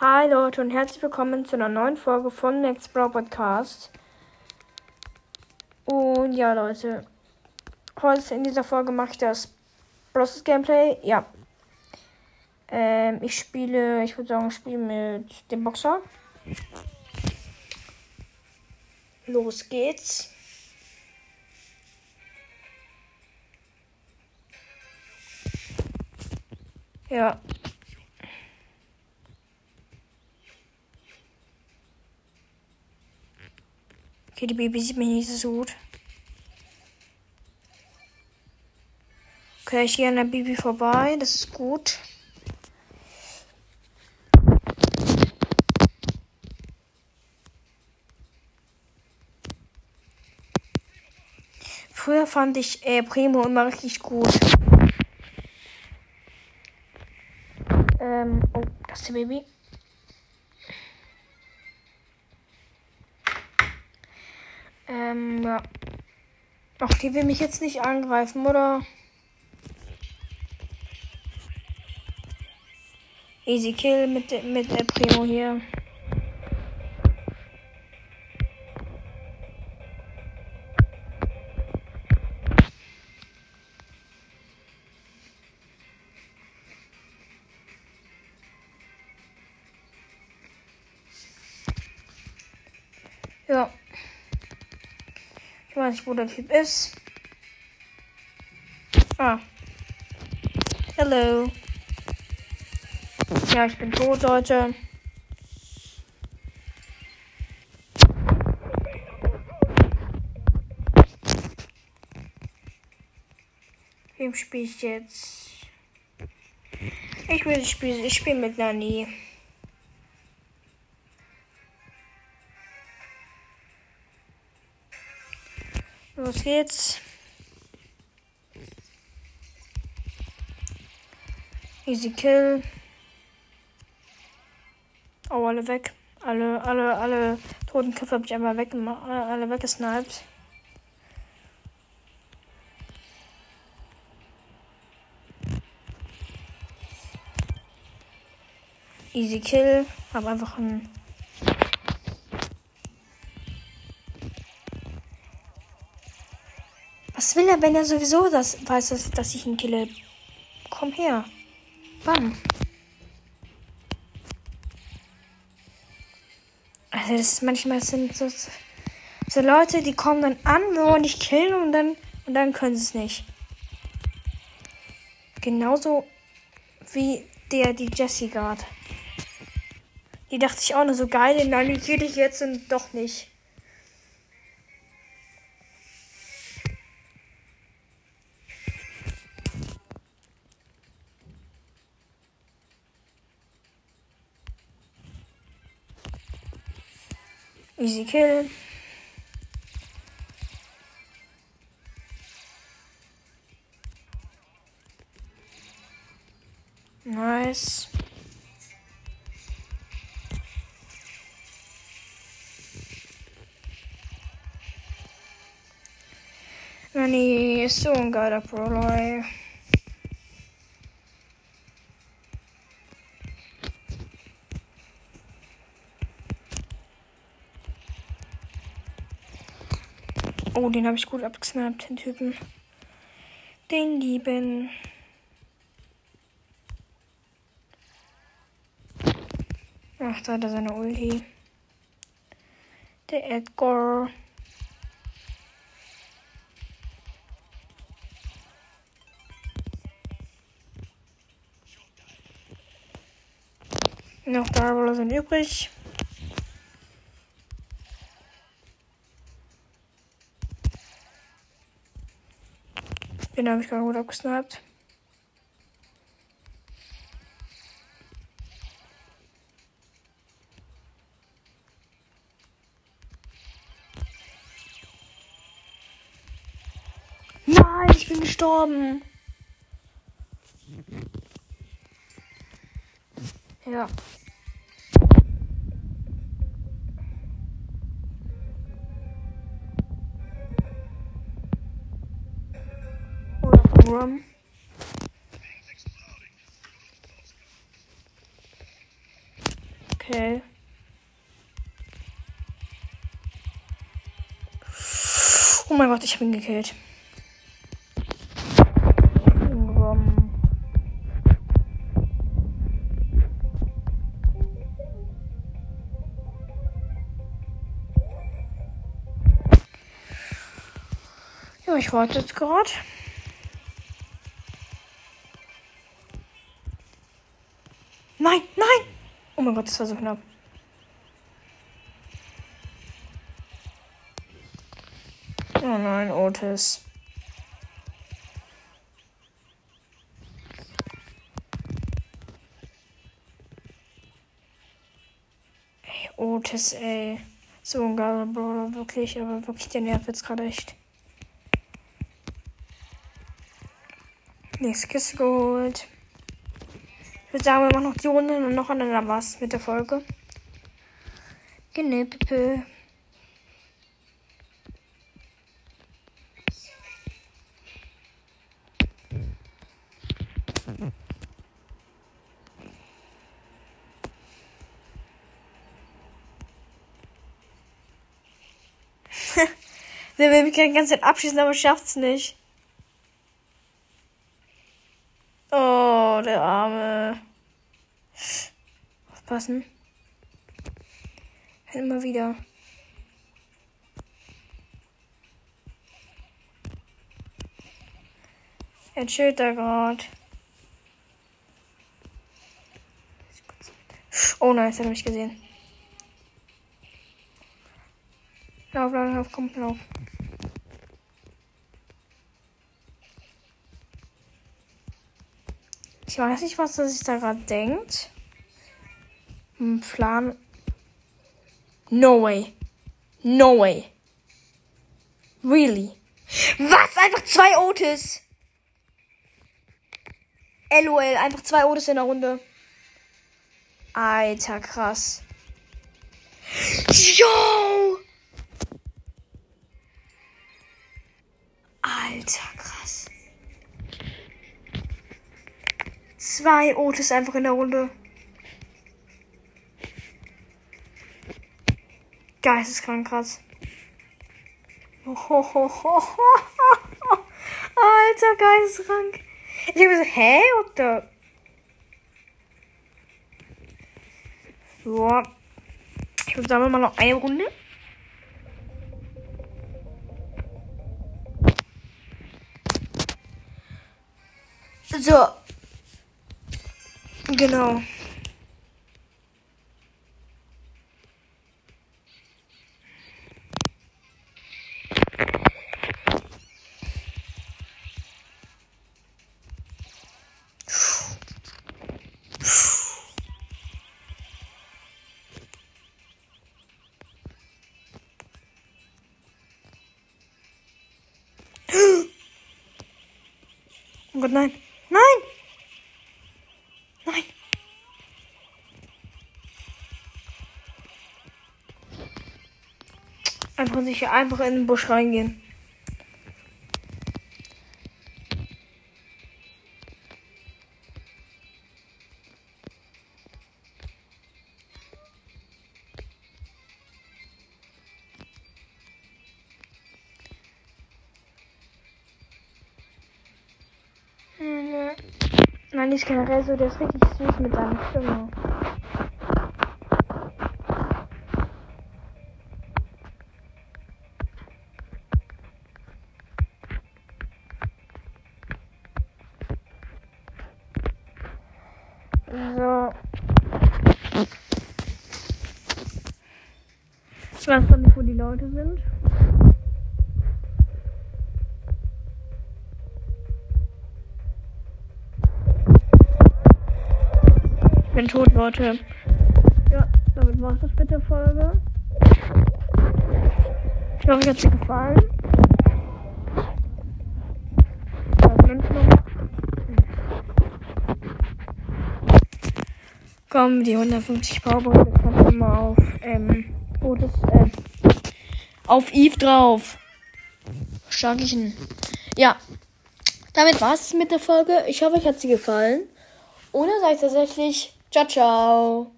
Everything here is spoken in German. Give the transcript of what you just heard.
Hi Leute und herzlich willkommen zu einer neuen Folge von Next Brawl Podcast. Und ja Leute, heute in dieser Folge mache ich das Process Gameplay. Ja. Ähm, ich spiele, ich würde sagen, ich spiele mit dem Boxer. Los geht's. Ja. Okay, die Baby sieht mich nicht so gut. Okay, ich gehe an der Baby vorbei. Das ist gut. Früher fand ich äh, Primo immer richtig gut. Ähm, oh, das ist die Baby. Ähm, ja. Ach, die will mich jetzt nicht angreifen, oder? Easy Kill mit, mit der Primo hier. Ja. Weiß nicht, wo der Typ ist. Ah. Hello. Ja, ich bin tot, Leute. Wem spiele ich jetzt? Ich will spielen. Ich spiele mit Nani. Los geht's. Easy Kill. Oh, alle weg. Alle, alle, alle toten Köpfe habe ich einmal weggemacht, alle weggesniped. Easy Kill. Hab einfach einen will er, wenn er sowieso das weiß, dass, dass ich ihn kille? Komm her. Bam. Also das ist manchmal sind so, so Leute, die kommen dann an, wollen nicht killen und dann und dann können sie es nicht. Genauso wie der die Jessie gerade. Die dachte ich auch nur so geil, die kill ich jetzt und doch nicht. Easy Kill. Nice. Nani ist so ein geiler Proloy. Oh, den habe ich gut abgesnappt, den Typen. Den lieben. Ach, da hat er seine Ulti. Der Edgar. Noch Darwiller sind übrig. Den habe ich gerade gut abgesnappt. Nein, ich bin gestorben. Ja. Rum. Okay. Oh mein Gott, ich habe ihn gekillt. Ja, ich warte jetzt gerade. Nein, nein! Oh mein Gott, das war so knapp. Oh nein, Otis. Ey, Otis, ey. So ein geiler Brawler, wirklich, aber wirklich, der nervt jetzt gerade echt. Nächste Kiste geholt. Ich würde sagen, wir machen noch die Runde und noch an dann was mit der Folge. Pippe. Der will mich die ganze Zeit abschießen, aber schafft's nicht. Oh, der Arme. Aufpassen. Immer wieder. Er chillt da gerade. Oh nein, hat er mich gesehen. Lauf, lauf, lauf, komm, lauf. Ich weiß nicht, was er sich da gerade denkt. Plan. No way. No way. Really? Was? Einfach zwei Otis. LOL, einfach zwei Otis in der Runde. Alter, krass. Yo! Alter, krass. Zwei Otis einfach in der Runde. Geisteskrank krass. Alter, geisteskrank. Ich hab so, hä? What the? Ja. Ich würde sagen, wir mal noch eine Runde. So. Genau. Oh Gott, nein. Nein! Nein! Einfach sicher einfach in den Busch reingehen. Nein, ist generell so, der ist richtig süß mit seiner Stimme. So. Ich weiß gar nicht, wo die Leute sind. Bin tot, Leute. Ja, damit war es das mit der Folge. Ich hoffe, euch hat sie gefallen. Komm, die 150 Powerpunkte kommen immer auf, ähm, gutes, äh, auf Eve drauf. Starklichen. Ja. Damit war's mit der Folge. Ich hoffe, euch hat sie gefallen. Oder sage ich tatsächlich, ciao, ciao.